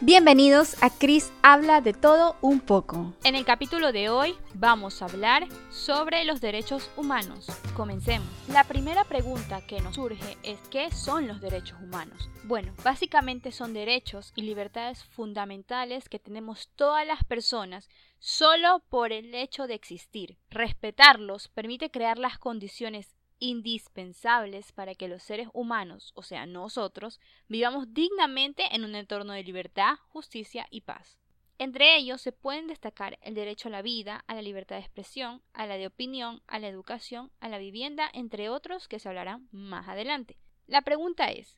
Bienvenidos a Chris Habla de todo un poco. En el capítulo de hoy vamos a hablar sobre los derechos humanos. Comencemos. La primera pregunta que nos surge es ¿qué son los derechos humanos? Bueno, básicamente son derechos y libertades fundamentales que tenemos todas las personas solo por el hecho de existir. Respetarlos permite crear las condiciones indispensables para que los seres humanos, o sea, nosotros, vivamos dignamente en un entorno de libertad, justicia y paz. Entre ellos se pueden destacar el derecho a la vida, a la libertad de expresión, a la de opinión, a la educación, a la vivienda, entre otros que se hablarán más adelante. La pregunta es,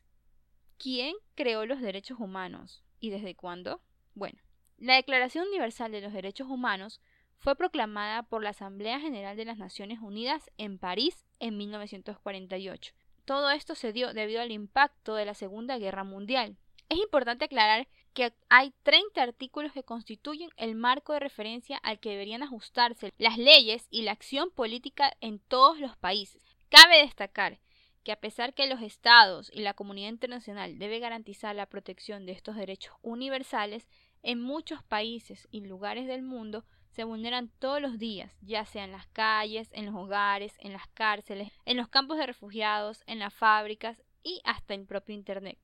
¿quién creó los derechos humanos y desde cuándo? Bueno, la Declaración Universal de los Derechos Humanos fue proclamada por la Asamblea General de las Naciones Unidas en París en 1948. Todo esto se dio debido al impacto de la Segunda Guerra Mundial. Es importante aclarar que hay 30 artículos que constituyen el marco de referencia al que deberían ajustarse las leyes y la acción política en todos los países. Cabe destacar que a pesar que los estados y la comunidad internacional debe garantizar la protección de estos derechos universales, en muchos países y lugares del mundo se vulneran todos los días, ya sea en las calles, en los hogares, en las cárceles, en los campos de refugiados, en las fábricas y hasta en propio Internet.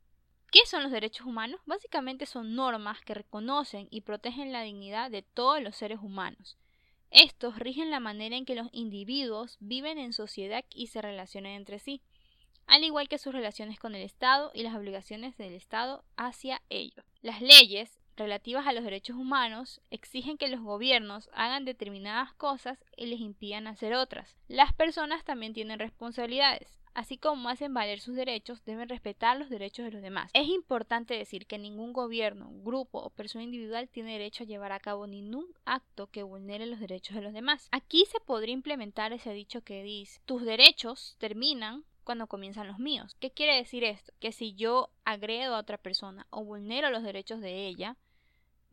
¿Qué son los derechos humanos? Básicamente son normas que reconocen y protegen la dignidad de todos los seres humanos. Estos rigen la manera en que los individuos viven en sociedad y se relacionan entre sí, al igual que sus relaciones con el Estado y las obligaciones del Estado hacia ellos. Las leyes relativas a los derechos humanos exigen que los gobiernos hagan determinadas cosas y les impidan hacer otras. Las personas también tienen responsabilidades. Así como hacen valer sus derechos, deben respetar los derechos de los demás. Es importante decir que ningún gobierno, grupo o persona individual tiene derecho a llevar a cabo ningún acto que vulnere los derechos de los demás. Aquí se podría implementar ese dicho que dice, tus derechos terminan cuando comienzan los míos. ¿Qué quiere decir esto? Que si yo agredo a otra persona o vulnero los derechos de ella,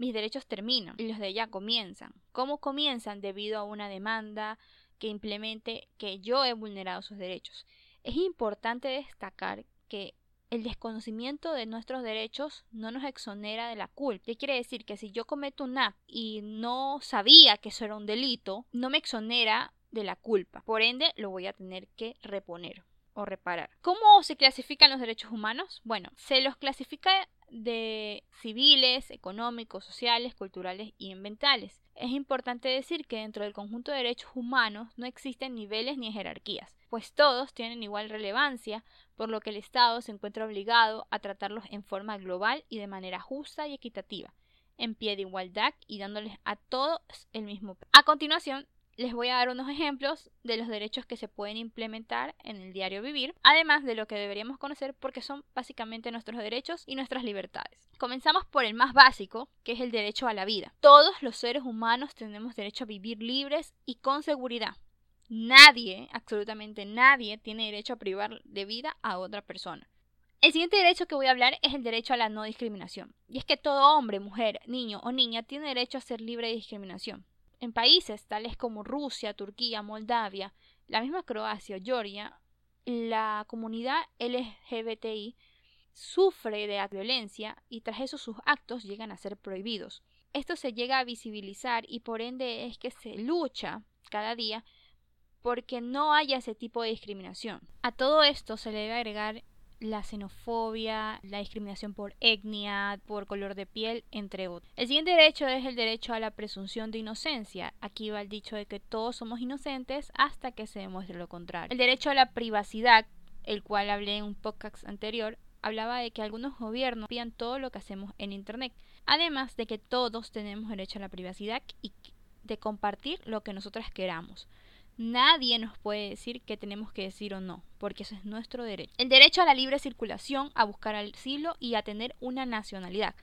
mis derechos terminan y los de ella comienzan. ¿Cómo comienzan? Debido a una demanda que implemente que yo he vulnerado sus derechos. Es importante destacar que el desconocimiento de nuestros derechos no nos exonera de la culpa. ¿Qué quiere decir? Que si yo cometo un acto y no sabía que eso era un delito, no me exonera de la culpa. Por ende, lo voy a tener que reponer reparar. ¿Cómo se clasifican los derechos humanos? Bueno, se los clasifica de civiles, económicos, sociales, culturales y ambientales. Es importante decir que dentro del conjunto de derechos humanos no existen niveles ni jerarquías, pues todos tienen igual relevancia, por lo que el Estado se encuentra obligado a tratarlos en forma global y de manera justa y equitativa, en pie de igualdad y dándoles a todos el mismo. A continuación, les voy a dar unos ejemplos de los derechos que se pueden implementar en el diario vivir, además de lo que deberíamos conocer porque son básicamente nuestros derechos y nuestras libertades. Comenzamos por el más básico, que es el derecho a la vida. Todos los seres humanos tenemos derecho a vivir libres y con seguridad. Nadie, absolutamente nadie, tiene derecho a privar de vida a otra persona. El siguiente derecho que voy a hablar es el derecho a la no discriminación. Y es que todo hombre, mujer, niño o niña tiene derecho a ser libre de discriminación. En países tales como Rusia, Turquía, Moldavia, la misma Croacia o Georgia, la comunidad LGBTI sufre de violencia y tras eso sus actos llegan a ser prohibidos. Esto se llega a visibilizar y por ende es que se lucha cada día porque no haya ese tipo de discriminación. A todo esto se le debe agregar la xenofobia, la discriminación por etnia, por color de piel, entre otros. El siguiente derecho es el derecho a la presunción de inocencia. Aquí va el dicho de que todos somos inocentes hasta que se demuestre lo contrario. El derecho a la privacidad, el cual hablé en un podcast anterior, hablaba de que algunos gobiernos piden todo lo que hacemos en Internet. Además de que todos tenemos derecho a la privacidad y de compartir lo que nosotras queramos. Nadie nos puede decir qué tenemos que decir o no, porque eso es nuestro derecho. El derecho a la libre circulación, a buscar asilo y a tener una nacionalidad.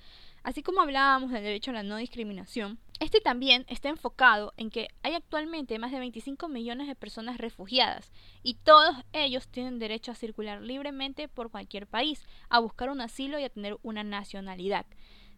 Así como hablábamos del derecho a la no discriminación, este también está enfocado en que hay actualmente más de 25 millones de personas refugiadas y todos ellos tienen derecho a circular libremente por cualquier país, a buscar un asilo y a tener una nacionalidad.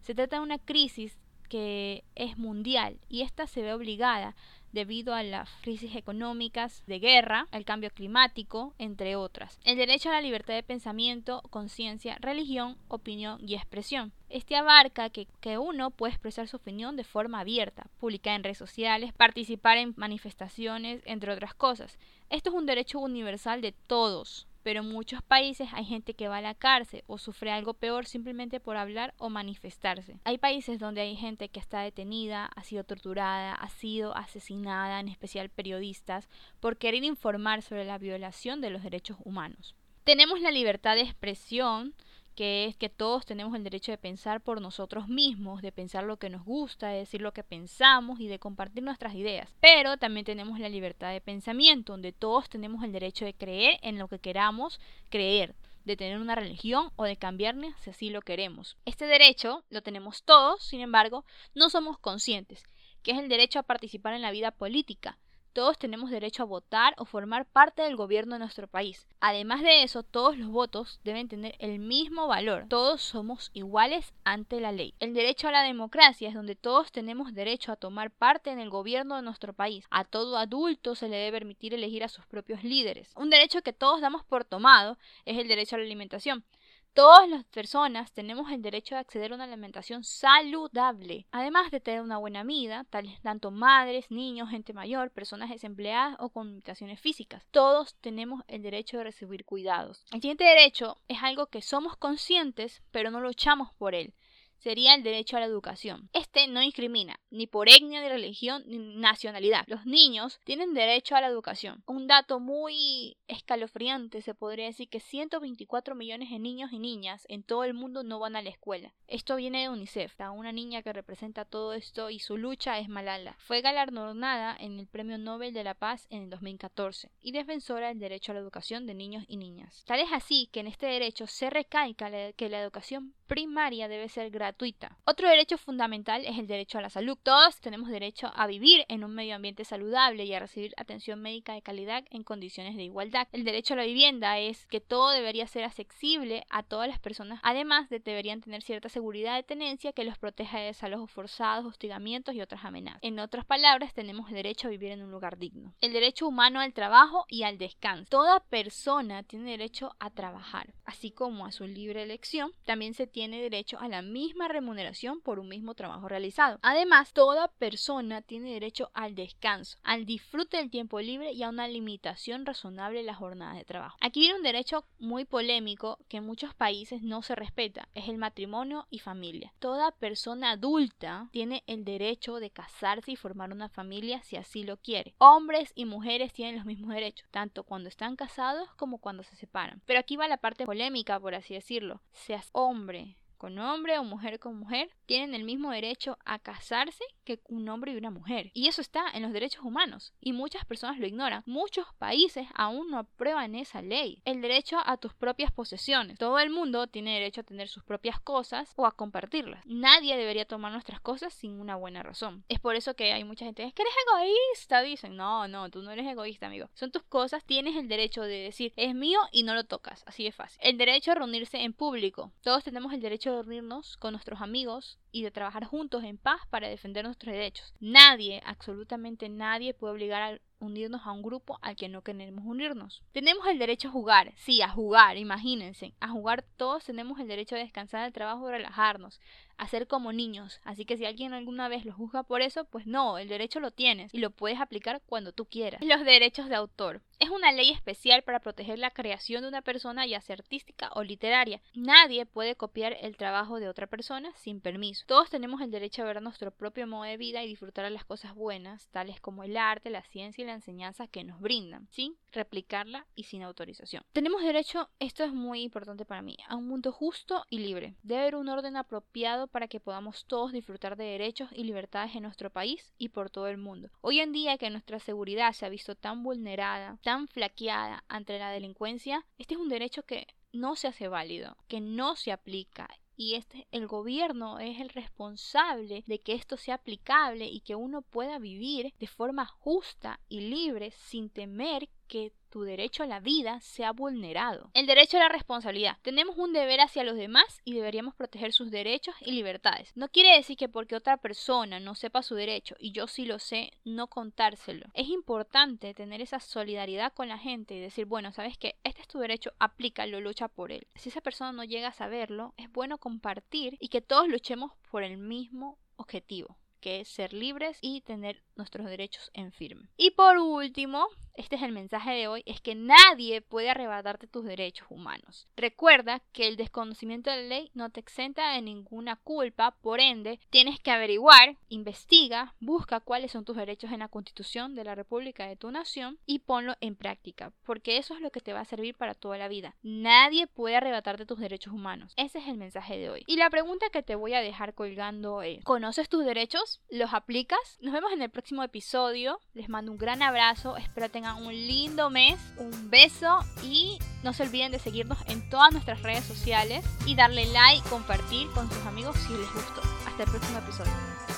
Se trata de una crisis que es mundial y esta se ve obligada debido a las crisis económicas, de guerra, el cambio climático, entre otras. El derecho a la libertad de pensamiento, conciencia, religión, opinión y expresión. Este abarca que, que, uno puede expresar su opinión de forma abierta, publicar en redes sociales, participar en manifestaciones, entre otras cosas. Esto es un derecho universal de todos, pero en muchos países hay gente que va a la cárcel o sufre algo peor simplemente por hablar o manifestarse. Hay países donde hay gente que está detenida, ha sido torturada, ha sido asesinada, en especial periodistas, por querer informar sobre la violación de los derechos humanos. Tenemos la libertad de expresión, que es que todos tenemos el derecho de pensar por nosotros mismos, de pensar lo que nos gusta, de decir lo que pensamos y de compartir nuestras ideas. Pero también tenemos la libertad de pensamiento, donde todos tenemos el derecho de creer en lo que queramos creer de tener una religión o de cambiarnos si así lo queremos. Este derecho lo tenemos todos, sin embargo, no somos conscientes, que es el derecho a participar en la vida política, todos tenemos derecho a votar o formar parte del gobierno de nuestro país. Además de eso, todos los votos deben tener el mismo valor. Todos somos iguales ante la ley. El derecho a la democracia es donde todos tenemos derecho a tomar parte en el gobierno de nuestro país. A todo adulto se le debe permitir elegir a sus propios líderes. Un derecho que todos damos por tomado es el derecho a la alimentación. Todas las personas tenemos el derecho de acceder a una alimentación saludable, además de tener una buena vida, tanto madres, niños, gente mayor, personas desempleadas o con limitaciones físicas. Todos tenemos el derecho de recibir cuidados. El siguiente derecho es algo que somos conscientes, pero no luchamos por él sería el derecho a la educación. Este no discrimina ni por etnia, ni religión, ni nacionalidad. Los niños tienen derecho a la educación. Un dato muy escalofriante se podría decir que 124 millones de niños y niñas en todo el mundo no van a la escuela. Esto viene de UNICEF, una niña que representa todo esto y su lucha es Malala. Fue galardonada en el Premio Nobel de la Paz en el 2014 y defensora del derecho a la educación de niños y niñas. Tal es así que en este derecho se recalca que la educación primaria debe ser gratuita. Otro derecho fundamental es el derecho a la salud. Todos tenemos derecho a vivir en un medio ambiente saludable y a recibir atención médica de calidad en condiciones de igualdad. El derecho a la vivienda es que todo debería ser accesible a todas las personas, además de deberían tener cierta seguridad de tenencia que los proteja de desalojos forzados, hostigamientos y otras amenazas. En otras palabras, tenemos derecho a vivir en un lugar digno. El derecho humano al trabajo y al descanso. Toda persona tiene derecho a trabajar, así como a su libre elección. También se tiene tiene derecho a la misma remuneración por un mismo trabajo realizado. Además, toda persona tiene derecho al descanso, al disfrute del tiempo libre y a una limitación razonable en las jornadas de trabajo. Aquí viene un derecho muy polémico que en muchos países no se respeta, es el matrimonio y familia. Toda persona adulta tiene el derecho de casarse y formar una familia si así lo quiere. Hombres y mujeres tienen los mismos derechos, tanto cuando están casados como cuando se separan. Pero aquí va la parte polémica, por así decirlo. Seas hombre, con hombre o mujer con mujer, tienen el mismo derecho a casarse que un hombre y una mujer. Y eso está en los derechos humanos. Y muchas personas lo ignoran. Muchos países aún no aprueban esa ley. El derecho a tus propias posesiones. Todo el mundo tiene derecho a tener sus propias cosas o a compartirlas. Nadie debería tomar nuestras cosas sin una buena razón. Es por eso que hay mucha gente que eres egoísta. Dicen, no, no, tú no eres egoísta, amigo. Son tus cosas, tienes el derecho de decir, es mío y no lo tocas. Así de fácil. El derecho a reunirse en público. Todos tenemos el derecho de reunirnos con nuestros amigos y de trabajar juntos en paz para defender nuestros derechos. Nadie, absolutamente nadie puede obligar a unirnos a un grupo al que no queremos unirnos. Tenemos el derecho a jugar, sí, a jugar, imagínense, a jugar todos tenemos el derecho a descansar del trabajo relajarnos, a ser como niños. Así que si alguien alguna vez lo juzga por eso, pues no, el derecho lo tienes y lo puedes aplicar cuando tú quieras. Los derechos de autor. Es una ley especial para proteger la creación de una persona, ya sea artística o literaria. Nadie puede copiar el trabajo de otra persona sin permiso. Todos tenemos el derecho a ver nuestro propio modo de vida y disfrutar de las cosas buenas, tales como el arte, la ciencia y la enseñanza que nos brindan, sin replicarla y sin autorización. Tenemos derecho, esto es muy importante para mí, a un mundo justo y libre. Debe haber un orden apropiado para que podamos todos disfrutar de derechos y libertades en nuestro país y por todo el mundo. Hoy en día que nuestra seguridad se ha visto tan vulnerada, tan flaqueada ante la delincuencia, este es un derecho que no se hace válido, que no se aplica y este el gobierno es el responsable de que esto sea aplicable y que uno pueda vivir de forma justa y libre sin temer que tu derecho a la vida sea vulnerado. El derecho a la responsabilidad. Tenemos un deber hacia los demás y deberíamos proteger sus derechos y libertades. No quiere decir que porque otra persona no sepa su derecho y yo sí lo sé, no contárselo. Es importante tener esa solidaridad con la gente y decir, bueno, sabes que este es tu derecho, aplícalo, lucha por él. Si esa persona no llega a saberlo, es bueno compartir y que todos luchemos por el mismo objetivo que es ser libres y tener nuestros derechos en firme. Y por último, este es el mensaje de hoy, es que nadie puede arrebatarte tus derechos humanos. Recuerda que el desconocimiento de la ley no te exenta de ninguna culpa, por ende, tienes que averiguar, investiga, busca cuáles son tus derechos en la constitución de la República de tu nación y ponlo en práctica, porque eso es lo que te va a servir para toda la vida. Nadie puede arrebatarte tus derechos humanos. Ese es el mensaje de hoy. Y la pregunta que te voy a dejar colgando es, ¿conoces tus derechos? ¿Los aplicas? Nos vemos en el episodio. Les mando un gran abrazo, espero tengan un lindo mes, un beso y no se olviden de seguirnos en todas nuestras redes sociales y darle like, compartir con sus amigos si les gustó. Hasta el próximo episodio.